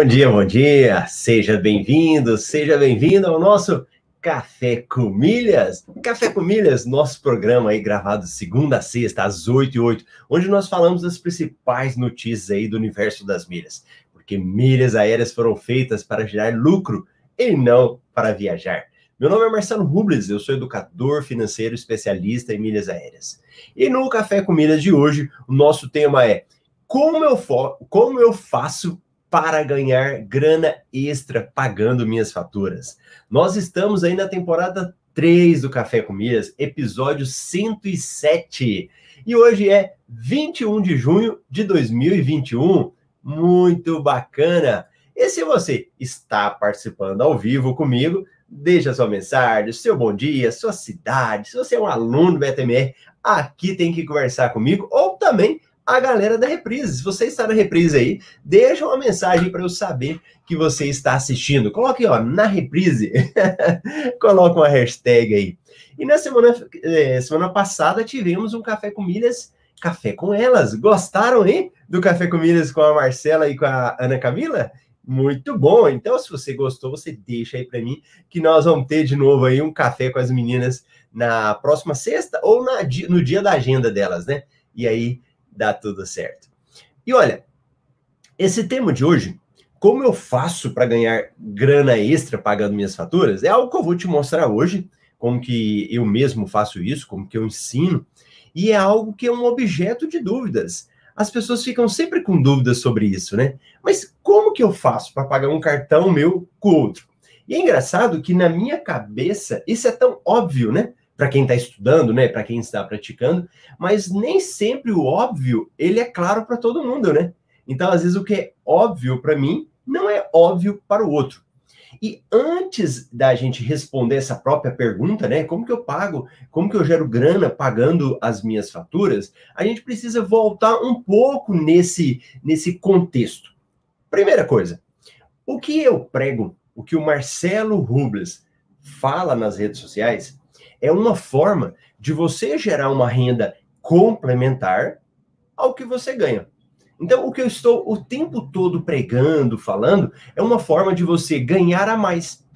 Bom dia, bom dia. Seja bem-vindo, seja bem-vindo ao nosso Café com Milhas. Café com Milhas, nosso programa aí gravado segunda a sexta, às 8 e 8, onde nós falamos das principais notícias aí do universo das milhas. Porque milhas aéreas foram feitas para gerar lucro e não para viajar. Meu nome é Marcelo Rubles, eu sou educador financeiro especialista em milhas aéreas. E no Café com Milhas de hoje, o nosso tema é como eu, como eu faço para ganhar grana extra pagando minhas faturas. Nós estamos aí na temporada 3 do Café com Milhas, episódio 107. E hoje é 21 de junho de 2021. Muito bacana! E se você está participando ao vivo comigo, deixa sua mensagem, seu bom dia, sua cidade. Se você é um aluno do BTMR, aqui tem que conversar comigo ou também a galera da reprise. Se você está na reprise aí, deixa uma mensagem para eu saber que você está assistindo. Coloque, ó, na reprise. Coloca uma hashtag aí. E na semana, eh, semana passada tivemos um Café com Milhas, Café com Elas. Gostaram, hein? Do Café com Milhas com a Marcela e com a Ana Camila? Muito bom. Então, se você gostou, você deixa aí para mim que nós vamos ter de novo aí um café com as meninas na próxima sexta ou na, no dia da agenda delas, né? E aí dá tudo certo. E olha, esse tema de hoje, como eu faço para ganhar grana extra pagando minhas faturas, é algo que eu vou te mostrar hoje, como que eu mesmo faço isso, como que eu ensino, e é algo que é um objeto de dúvidas. As pessoas ficam sempre com dúvidas sobre isso, né? Mas como que eu faço para pagar um cartão meu com outro? E é engraçado que na minha cabeça isso é tão óbvio, né? Para quem está estudando, né, para quem está praticando, mas nem sempre o óbvio ele é claro para todo mundo, né? Então, às vezes o que é óbvio para mim não é óbvio para o outro. E antes da gente responder essa própria pergunta, né, como que eu pago, como que eu gero grana pagando as minhas faturas, a gente precisa voltar um pouco nesse nesse contexto. Primeira coisa, o que eu prego, o que o Marcelo Rubles fala nas redes sociais, é uma forma de você gerar uma renda complementar ao que você ganha. Então, o que eu estou o tempo todo pregando, falando, é uma forma de você ganhar a mais,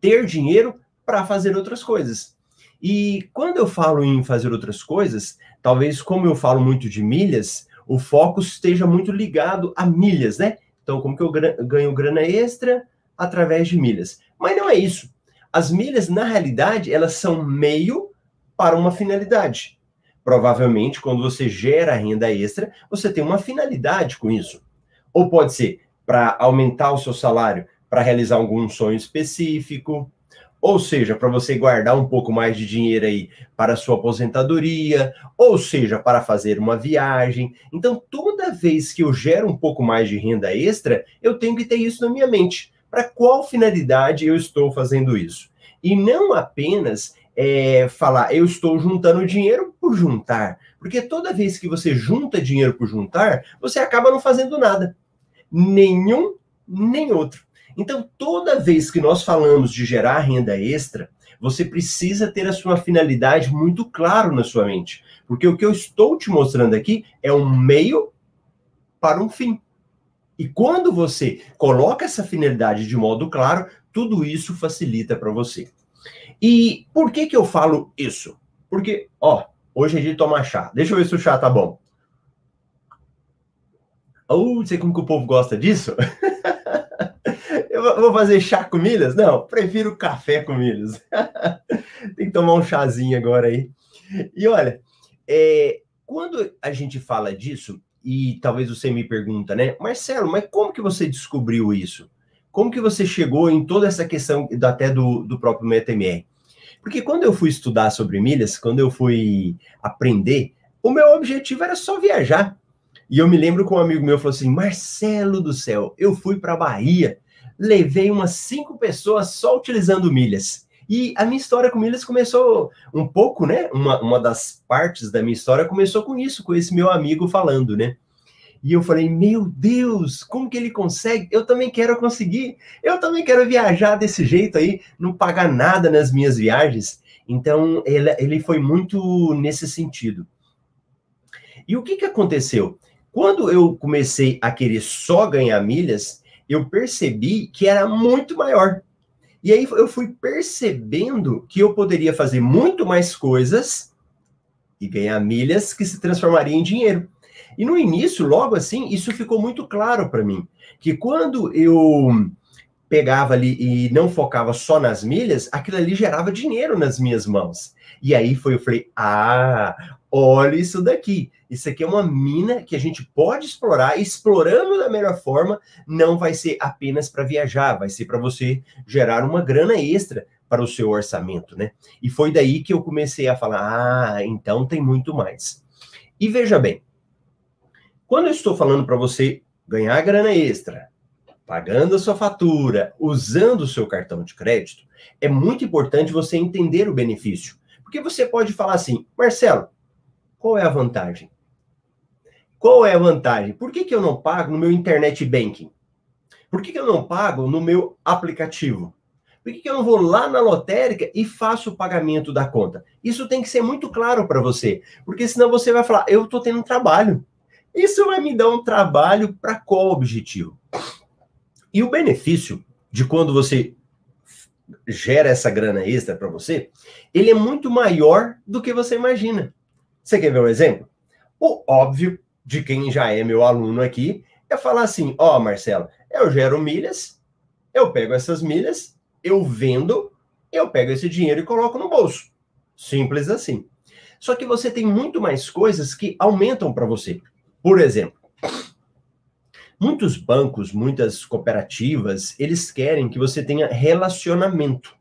ter dinheiro para fazer outras coisas. E quando eu falo em fazer outras coisas, talvez como eu falo muito de milhas, o foco esteja muito ligado a milhas, né? Então, como que eu ganho grana extra através de milhas? Mas não é isso. As milhas, na realidade, elas são meio para uma finalidade. Provavelmente, quando você gera renda extra, você tem uma finalidade com isso. Ou pode ser para aumentar o seu salário, para realizar algum sonho específico, ou seja, para você guardar um pouco mais de dinheiro aí para sua aposentadoria, ou seja, para fazer uma viagem. Então, toda vez que eu gero um pouco mais de renda extra, eu tenho que ter isso na minha mente para qual finalidade eu estou fazendo isso. E não apenas é, falar, eu estou juntando dinheiro por juntar. Porque toda vez que você junta dinheiro por juntar, você acaba não fazendo nada. Nenhum, nem outro. Então, toda vez que nós falamos de gerar renda extra, você precisa ter a sua finalidade muito claro na sua mente. Porque o que eu estou te mostrando aqui é um meio para um fim. E quando você coloca essa finalidade de modo claro, tudo isso facilita para você. E por que que eu falo isso? Porque, ó, hoje é dia de tomar chá. Deixa eu ver se o chá tá bom. Oh, sei como que o povo gosta disso? eu vou fazer chá com milhas? Não, prefiro café com milhas. Tem que tomar um chazinho agora aí. E olha, é, quando a gente fala disso, e talvez você me pergunta, né, Marcelo, mas como que você descobriu isso? Como que você chegou em toda essa questão até do, do próprio MetaMR? Porque quando eu fui estudar sobre milhas, quando eu fui aprender, o meu objetivo era só viajar. E eu me lembro que um amigo meu falou assim: Marcelo do céu, eu fui para Bahia, levei umas cinco pessoas só utilizando milhas. E a minha história com milhas começou um pouco, né? Uma, uma das partes da minha história começou com isso, com esse meu amigo falando, né? E eu falei, meu Deus, como que ele consegue? Eu também quero conseguir. Eu também quero viajar desse jeito aí, não pagar nada nas minhas viagens. Então, ele, ele foi muito nesse sentido. E o que, que aconteceu? Quando eu comecei a querer só ganhar milhas, eu percebi que era muito maior. E aí eu fui percebendo que eu poderia fazer muito mais coisas e ganhar milhas que se transformariam em dinheiro. E no início, logo assim, isso ficou muito claro para mim, que quando eu pegava ali e não focava só nas milhas, aquilo ali gerava dinheiro nas minhas mãos. E aí foi, eu falei, ah, olha isso daqui. Isso aqui é uma mina que a gente pode explorar, explorando da melhor forma, não vai ser apenas para viajar, vai ser para você gerar uma grana extra para o seu orçamento, né? E foi daí que eu comecei a falar, ah, então tem muito mais. E veja bem, quando eu estou falando para você ganhar grana extra, pagando a sua fatura, usando o seu cartão de crédito, é muito importante você entender o benefício. Porque você pode falar assim, Marcelo, qual é a vantagem? Qual é a vantagem? Por que, que eu não pago no meu internet banking? Por que, que eu não pago no meu aplicativo? Por que, que eu não vou lá na lotérica e faço o pagamento da conta? Isso tem que ser muito claro para você, porque senão você vai falar, eu estou tendo um trabalho. Isso vai me dar um trabalho para qual objetivo? E o benefício de quando você gera essa grana extra para você, ele é muito maior do que você imagina. Você quer ver um exemplo? O óbvio de quem já é meu aluno aqui é falar assim: ó, oh, Marcelo, eu gero milhas, eu pego essas milhas, eu vendo, eu pego esse dinheiro e coloco no bolso. Simples assim. Só que você tem muito mais coisas que aumentam para você. Por exemplo, muitos bancos, muitas cooperativas, eles querem que você tenha relacionamento.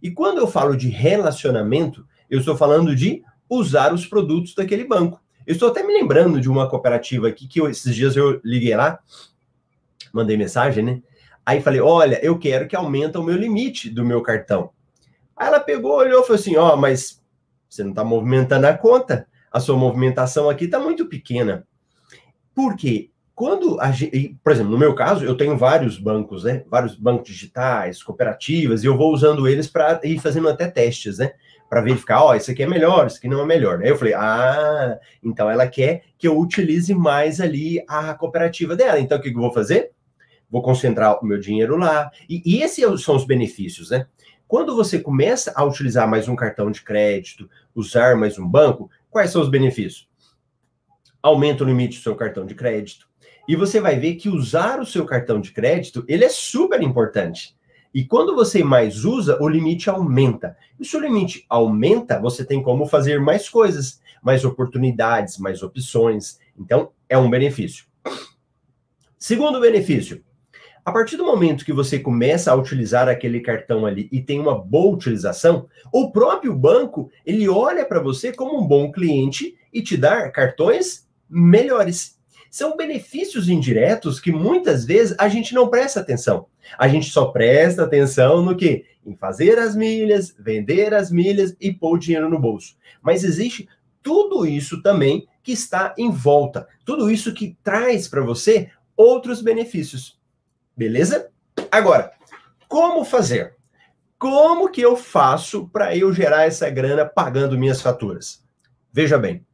E quando eu falo de relacionamento, eu estou falando de usar os produtos daquele banco. Eu estou até me lembrando de uma cooperativa aqui que eu, esses dias eu liguei lá, mandei mensagem, né? Aí falei: olha, eu quero que aumente o meu limite do meu cartão. Aí ela pegou, olhou e falou assim: ó, oh, mas você não está movimentando a conta. A sua movimentação aqui está muito pequena. Por quê? Quando a gente, por exemplo, no meu caso, eu tenho vários bancos, né? Vários bancos digitais, cooperativas, e eu vou usando eles para ir fazendo até testes, né? Para verificar, ó, oh, isso aqui é melhor, isso aqui não é melhor. Aí eu falei, ah, então ela quer que eu utilize mais ali a cooperativa dela. Então o que, que eu vou fazer? Vou concentrar o meu dinheiro lá. E, e esses são os benefícios, né? Quando você começa a utilizar mais um cartão de crédito, usar mais um banco, quais são os benefícios? Aumenta o limite do seu cartão de crédito. E você vai ver que usar o seu cartão de crédito, ele é super importante. E quando você mais usa, o limite aumenta. E se o limite aumenta, você tem como fazer mais coisas, mais oportunidades, mais opções. Então, é um benefício. Segundo benefício, a partir do momento que você começa a utilizar aquele cartão ali e tem uma boa utilização, o próprio banco, ele olha para você como um bom cliente e te dá cartões melhores são benefícios indiretos que muitas vezes a gente não presta atenção. A gente só presta atenção no que? Em fazer as milhas, vender as milhas e pôr o dinheiro no bolso. Mas existe tudo isso também que está em volta. Tudo isso que traz para você outros benefícios. Beleza? Agora, como fazer? Como que eu faço para eu gerar essa grana pagando minhas faturas? Veja bem.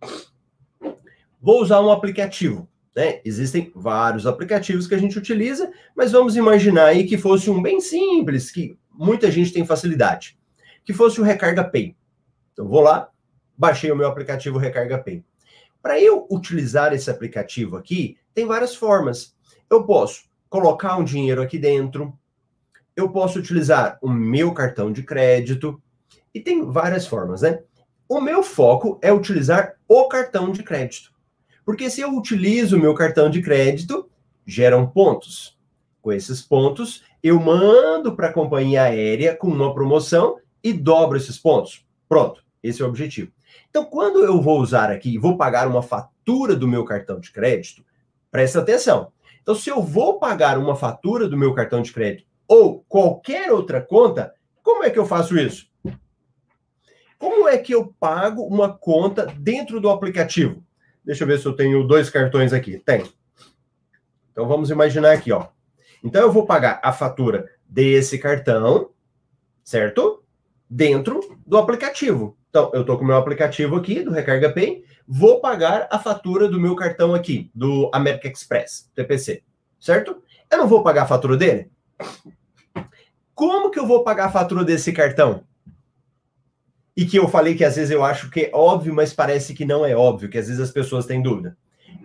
Vou usar um aplicativo. Né? Existem vários aplicativos que a gente utiliza, mas vamos imaginar aí que fosse um bem simples, que muita gente tem facilidade, que fosse o Recarga Pay. Então vou lá, baixei o meu aplicativo Recarga Pay. Para eu utilizar esse aplicativo aqui, tem várias formas. Eu posso colocar um dinheiro aqui dentro, eu posso utilizar o meu cartão de crédito, e tem várias formas, né? O meu foco é utilizar o cartão de crédito. Porque se eu utilizo o meu cartão de crédito, geram pontos. Com esses pontos, eu mando para a companhia aérea com uma promoção e dobro esses pontos. Pronto, esse é o objetivo. Então, quando eu vou usar aqui, vou pagar uma fatura do meu cartão de crédito, presta atenção. Então, se eu vou pagar uma fatura do meu cartão de crédito ou qualquer outra conta, como é que eu faço isso? Como é que eu pago uma conta dentro do aplicativo? Deixa eu ver se eu tenho dois cartões aqui. Tem. Então vamos imaginar aqui, ó. Então eu vou pagar a fatura desse cartão, certo? Dentro do aplicativo. Então, eu estou com o meu aplicativo aqui do Recarga Pay, vou pagar a fatura do meu cartão aqui, do American Express, TPC, certo? Eu não vou pagar a fatura dele? Como que eu vou pagar a fatura desse cartão? E que eu falei que às vezes eu acho que é óbvio, mas parece que não é óbvio, que às vezes as pessoas têm dúvida.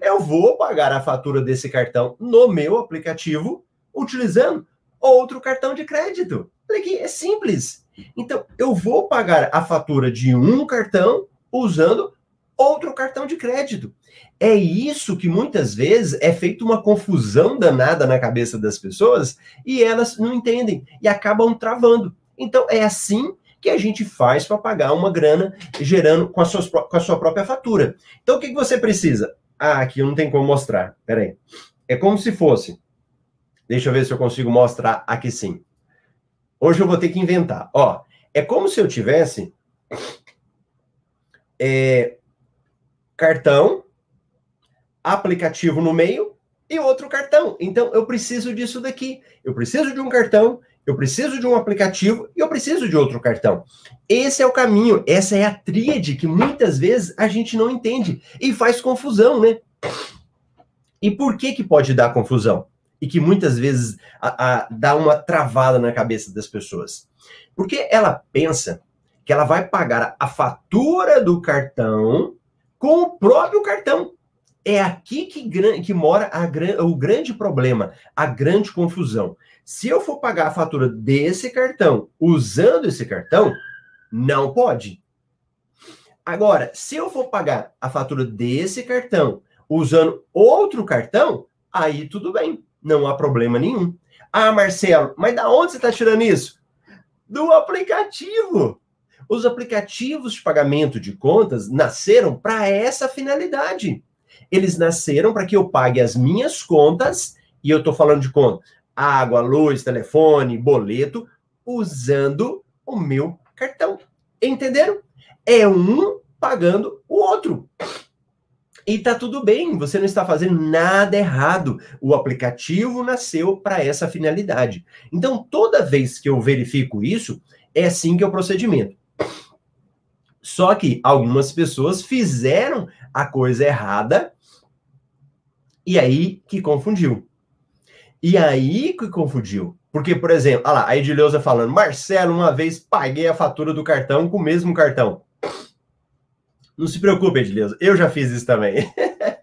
Eu vou pagar a fatura desse cartão no meu aplicativo utilizando outro cartão de crédito. Aqui, é simples. Então, eu vou pagar a fatura de um cartão usando outro cartão de crédito. É isso que muitas vezes é feito uma confusão danada na cabeça das pessoas e elas não entendem e acabam travando. Então, é assim que a gente faz para pagar uma grana gerando com a, sua, com a sua própria fatura. Então, o que, que você precisa? Ah, aqui não tem como mostrar. Peraí. É como se fosse. Deixa eu ver se eu consigo mostrar aqui sim. Hoje eu vou ter que inventar. Ó, é como se eu tivesse é, cartão, aplicativo no meio e outro cartão. Então eu preciso disso daqui. Eu preciso de um cartão, eu preciso de um aplicativo e eu preciso de outro cartão. Esse é o caminho, essa é a tríade que muitas vezes a gente não entende e faz confusão, né? E por que que pode dar confusão? E que muitas vezes a, a, dá uma travada na cabeça das pessoas. Porque ela pensa que ela vai pagar a fatura do cartão com o próprio cartão. É aqui que, que mora a, o grande problema, a grande confusão. Se eu for pagar a fatura desse cartão usando esse cartão, não pode. Agora, se eu for pagar a fatura desse cartão usando outro cartão, aí tudo bem, não há problema nenhum. Ah, Marcelo, mas da onde você está tirando isso? Do aplicativo. Os aplicativos de pagamento de contas nasceram para essa finalidade. Eles nasceram para que eu pague as minhas contas, e eu estou falando de conta, água, luz, telefone, boleto, usando o meu cartão. Entenderam? É um pagando o outro. E tá tudo bem, você não está fazendo nada errado. O aplicativo nasceu para essa finalidade. Então, toda vez que eu verifico isso, é assim que é o procedimento. Só que algumas pessoas fizeram a coisa errada e aí que confundiu. E aí que confundiu. Porque, por exemplo, olha lá, a Edileuza falando, Marcelo, uma vez paguei a fatura do cartão com o mesmo cartão. Não se preocupe, Edileuza, eu já fiz isso também.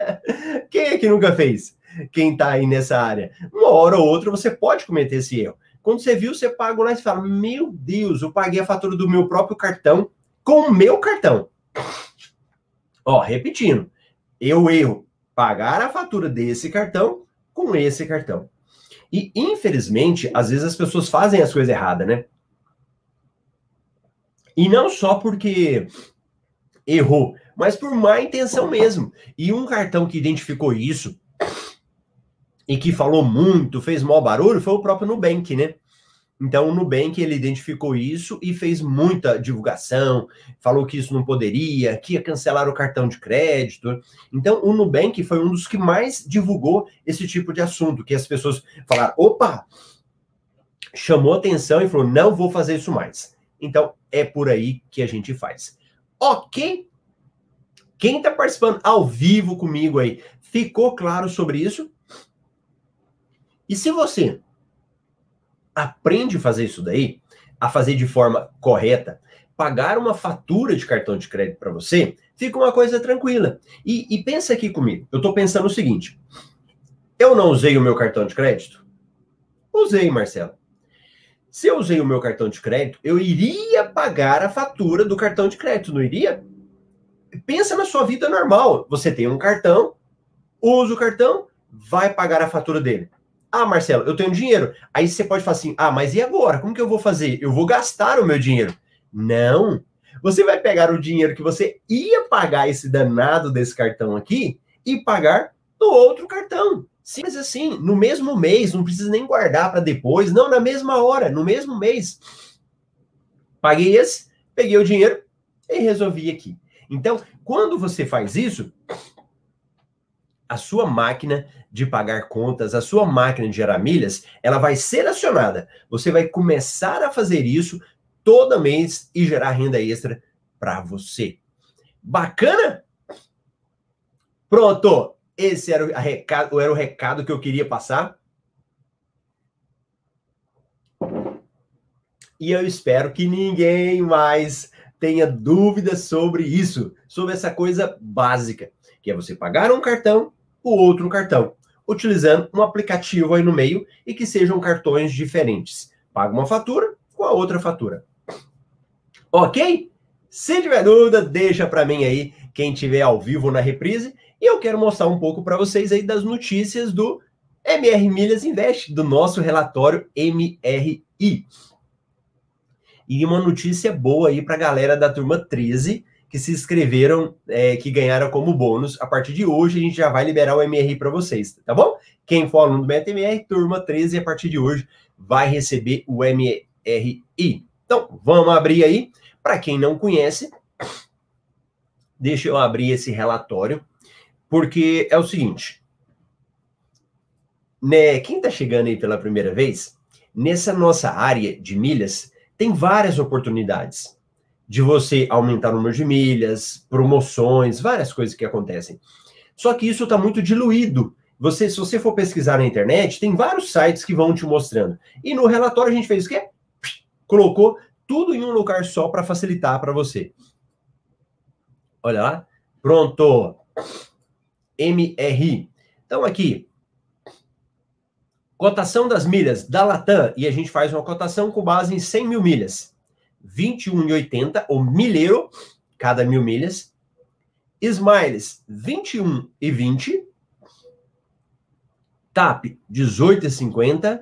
Quem é que nunca fez? Quem tá aí nessa área? Uma hora ou outra você pode cometer esse erro. Quando você viu, você pagou lá e fala: Meu Deus, eu paguei a fatura do meu próprio cartão com o meu cartão. Ó, repetindo, eu erro pagar a fatura desse cartão com esse cartão. E, infelizmente, às vezes as pessoas fazem as coisas erradas, né? E não só porque errou, mas por má intenção mesmo. E um cartão que identificou isso e que falou muito, fez mau barulho, foi o próprio Nubank, né? Então, o Nubank ele identificou isso e fez muita divulgação, falou que isso não poderia, que ia cancelar o cartão de crédito. Então, o Nubank foi um dos que mais divulgou esse tipo de assunto, que as pessoas falaram: opa, chamou atenção e falou: não vou fazer isso mais. Então, é por aí que a gente faz. Ok? Quem está participando ao vivo comigo aí, ficou claro sobre isso? E se você aprende a fazer isso daí, a fazer de forma correta, pagar uma fatura de cartão de crédito para você, fica uma coisa tranquila. E, e pensa aqui comigo. Eu estou pensando o seguinte: eu não usei o meu cartão de crédito? Usei, Marcelo. Se eu usei o meu cartão de crédito, eu iria pagar a fatura do cartão de crédito, não iria? Pensa na sua vida normal. Você tem um cartão, usa o cartão, vai pagar a fatura dele. Ah, Marcelo, eu tenho dinheiro. Aí você pode falar assim: ah, mas e agora? Como que eu vou fazer? Eu vou gastar o meu dinheiro. Não. Você vai pegar o dinheiro que você ia pagar esse danado desse cartão aqui e pagar no outro cartão. Simples assim, no mesmo mês, não precisa nem guardar para depois, não, na mesma hora, no mesmo mês. Paguei esse, peguei o dinheiro e resolvi aqui. Então, quando você faz isso, a sua máquina de pagar contas, a sua máquina de gerar milhas, ela vai ser acionada. Você vai começar a fazer isso todo mês e gerar renda extra para você. Bacana? Pronto. Esse era o recado, era o recado que eu queria passar. E eu espero que ninguém mais tenha dúvidas sobre isso, sobre essa coisa básica, que é você pagar um cartão, o outro cartão, utilizando um aplicativo aí no meio e que sejam cartões diferentes. Paga uma fatura com a outra fatura. Ok? Se tiver dúvida, deixa para mim aí, quem tiver ao vivo na reprise, e eu quero mostrar um pouco para vocês aí das notícias do MR Milhas Invest, do nosso relatório MRI. E uma notícia boa aí para a galera da turma 13 que se inscreveram, é, que ganharam como bônus. A partir de hoje, a gente já vai liberar o MRI para vocês, tá bom? Quem for aluno do MetaMR, turma 13, a partir de hoje, vai receber o MRI. Então, vamos abrir aí. Para quem não conhece, deixa eu abrir esse relatório, porque é o seguinte. Né, quem está chegando aí pela primeira vez, nessa nossa área de milhas, tem várias oportunidades de você aumentar o número de milhas, promoções, várias coisas que acontecem. Só que isso está muito diluído. Você, se você for pesquisar na internet, tem vários sites que vão te mostrando. E no relatório a gente fez o quê? Colocou tudo em um lugar só para facilitar para você. Olha lá. Pronto. MRI. Então aqui, Cotação das milhas da Latam, e a gente faz uma cotação com base em 100 mil milhas. 21,80, o milheiro, cada mil milhas. Smiles, 21,20. TAP, 18,50.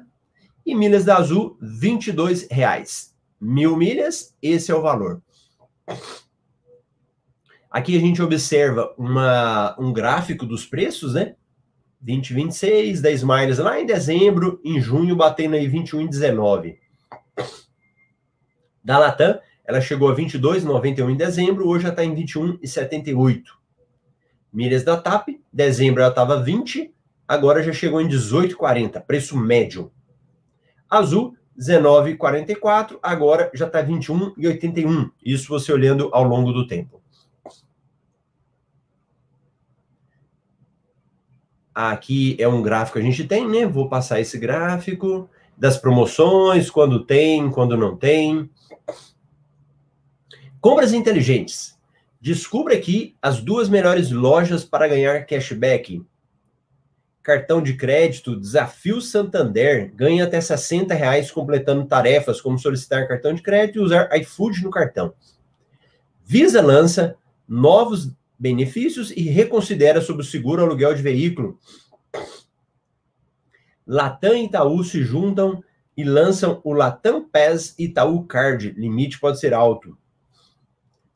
E milhas da Azul, 22 reais. Mil milhas, esse é o valor. Aqui a gente observa uma, um gráfico dos preços, né? 2026, 10 miles lá em dezembro, em junho batendo aí 21,19. Da Latam, ela chegou a 22,91 em dezembro, hoje já está em 21,78. Milhas da TAP, dezembro ela estava 20, agora já chegou em 18,40, preço médio. Azul, 19,44, agora já está 21,81. Isso você olhando ao longo do tempo. Aqui é um gráfico que a gente tem, né? Vou passar esse gráfico das promoções, quando tem, quando não tem. Compras inteligentes. Descubra aqui as duas melhores lojas para ganhar cashback. Cartão de crédito Desafio Santander ganha até 60 reais completando tarefas como solicitar cartão de crédito e usar iFood no cartão. Visa lança novos benefícios e reconsidera sobre o seguro aluguel de veículo. Latam e Itaú se juntam e lançam o Latam Pass Itaú Card. Limite pode ser alto.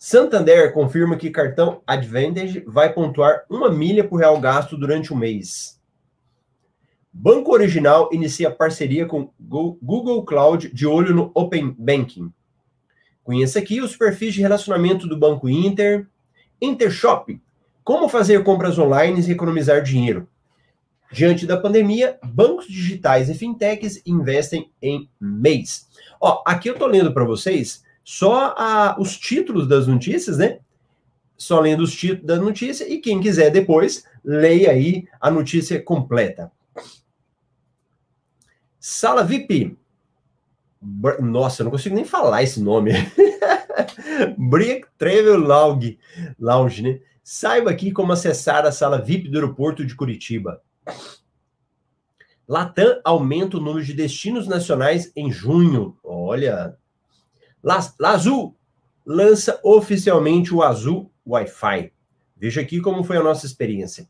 Santander confirma que cartão Advantage vai pontuar uma milha por real gasto durante o mês. Banco Original inicia parceria com Google Cloud de olho no Open Banking. Conheça aqui os perfis de relacionamento do Banco Inter, Intershop. Como fazer compras online e economizar dinheiro? Diante da pandemia, bancos digitais e fintechs investem em mês. Ó, aqui eu tô lendo para vocês só a, os títulos das notícias, né? Só lendo os títulos da notícia e quem quiser depois, leia aí a notícia completa. Sala VIP. Nossa, eu não consigo nem falar esse nome. Brick Travel Lounge, Lounge, né? Saiba aqui como acessar a sala VIP do aeroporto de Curitiba. Latam aumenta o número de destinos nacionais em junho. Olha. Lazul lança oficialmente o Azul Wi-Fi. Veja aqui como foi a nossa experiência.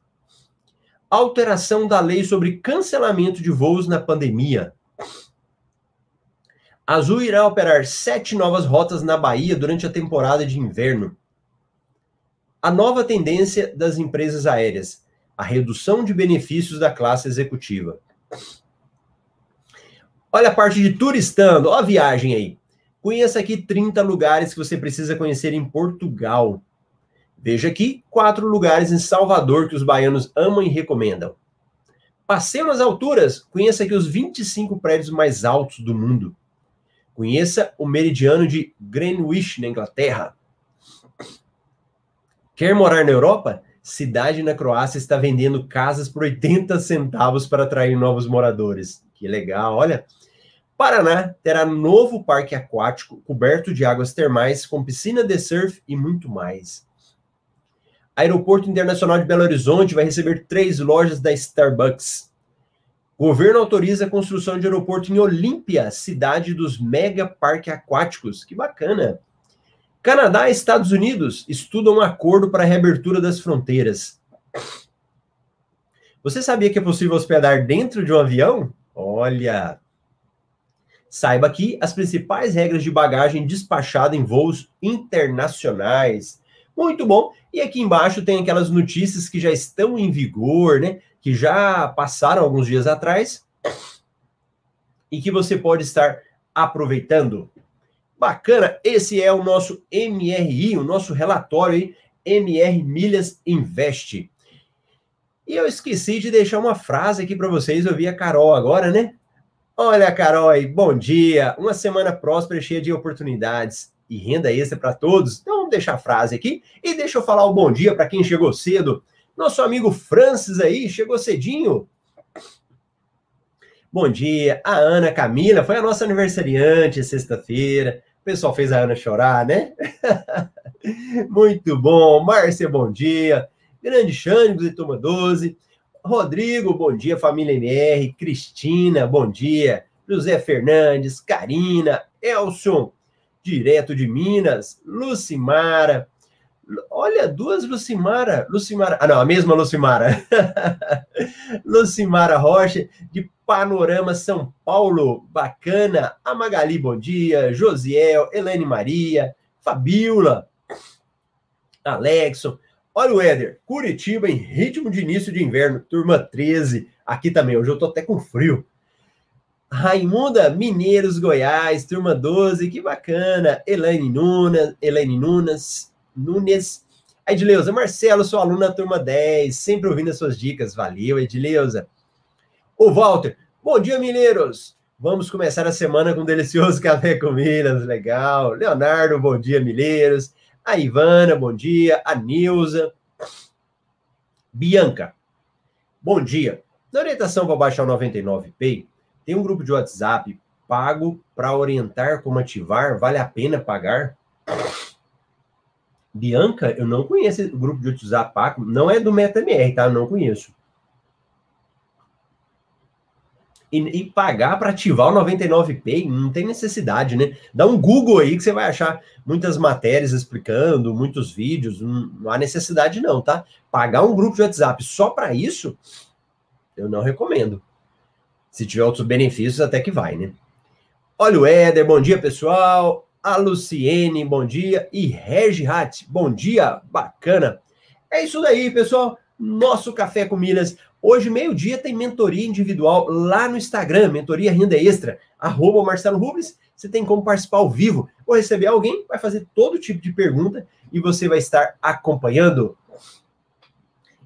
Alteração da lei sobre cancelamento de voos na pandemia. Azul irá operar sete novas rotas na Bahia durante a temporada de inverno. A nova tendência das empresas aéreas, a redução de benefícios da classe executiva. Olha a parte de turistando, olha a viagem aí. Conheça aqui 30 lugares que você precisa conhecer em Portugal. Veja aqui quatro lugares em Salvador que os baianos amam e recomendam. Passeio nas alturas, conheça aqui os 25 prédios mais altos do mundo. Conheça o meridiano de Greenwich, na Inglaterra. Quer morar na Europa? Cidade na Croácia está vendendo casas por 80 centavos para atrair novos moradores. Que legal, olha. Paraná terá novo parque aquático coberto de águas termais com piscina de surf e muito mais. Aeroporto Internacional de Belo Horizonte vai receber três lojas da Starbucks. Governo autoriza a construção de aeroporto em Olímpia, cidade dos mega parques aquáticos. Que bacana! Canadá e Estados Unidos estudam um acordo para a reabertura das fronteiras. Você sabia que é possível hospedar dentro de um avião? Olha! Saiba aqui as principais regras de bagagem despachada em voos internacionais. Muito bom. E aqui embaixo tem aquelas notícias que já estão em vigor, né? Que já passaram alguns dias atrás e que você pode estar aproveitando. Bacana, esse é o nosso MRI, o nosso relatório aí, MR Milhas Invest. E eu esqueci de deixar uma frase aqui para vocês, eu vi a Carol agora, né? Olha, Carol, bom dia, uma semana próspera cheia de oportunidades e renda extra para todos. Então, vamos deixar a frase aqui e deixa eu falar o bom dia para quem chegou cedo. Nosso amigo Francis aí, chegou cedinho. Bom dia, a Ana Camila, foi a nossa aniversariante sexta-feira. O pessoal fez a Ana chorar, né? Muito bom. Márcia, bom dia. Grande Xânico, de Toma 12. Rodrigo, bom dia. Família MR. Cristina, bom dia. José Fernandes, Karina, Elson, direto de Minas. Lucimara. Olha, duas Lucimara. Lucimara. Ah, não, a mesma Lucimara. Lucimara Rocha, de Panorama São Paulo, bacana. A Magali, bom dia. Josiel, Helene Maria, Fabiola, Alexson. Olha o Éder, Curitiba em ritmo de início de inverno, turma 13. Aqui também, hoje eu tô até com frio. Raimunda, Mineiros, Goiás, turma 12, que bacana. Elaine Nunes, Elaine Nunes, Nunes. Edileuza, Marcelo, sou aluna turma 10, sempre ouvindo as suas dicas. Valeu, Edileuza. O Walter, bom dia, mineiros. Vamos começar a semana com um delicioso café com legal. Leonardo, bom dia, mineiros. A Ivana, bom dia. A Nilza. Bianca, bom dia. Na orientação para baixar o 99Pay, tem um grupo de WhatsApp pago para orientar como ativar. Vale a pena pagar? Bianca, eu não conheço o grupo de WhatsApp pago. Não é do MetaMR, tá? Eu não conheço. E, e pagar para ativar o 99Pay, não tem necessidade, né? Dá um Google aí que você vai achar muitas matérias explicando, muitos vídeos, não, não há necessidade não, tá? Pagar um grupo de WhatsApp só para isso, eu não recomendo. Se tiver outros benefícios, até que vai, né? Olha o Éder, bom dia, pessoal. A Luciene, bom dia. E Regi Hat, bom dia, bacana. É isso daí, pessoal. Nosso Café com Milhas Hoje, meio-dia, tem mentoria individual lá no Instagram, mentoria renda extra, arroba Marcelo Rubles. Você tem como participar ao vivo ou receber alguém, vai fazer todo tipo de pergunta e você vai estar acompanhando.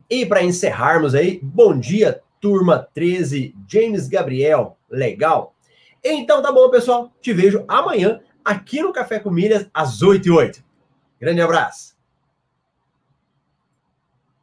E para encerrarmos aí, bom dia, turma 13, James Gabriel, legal? Então tá bom, pessoal, te vejo amanhã aqui no Café com Milhas, às 8 e 8. Grande abraço!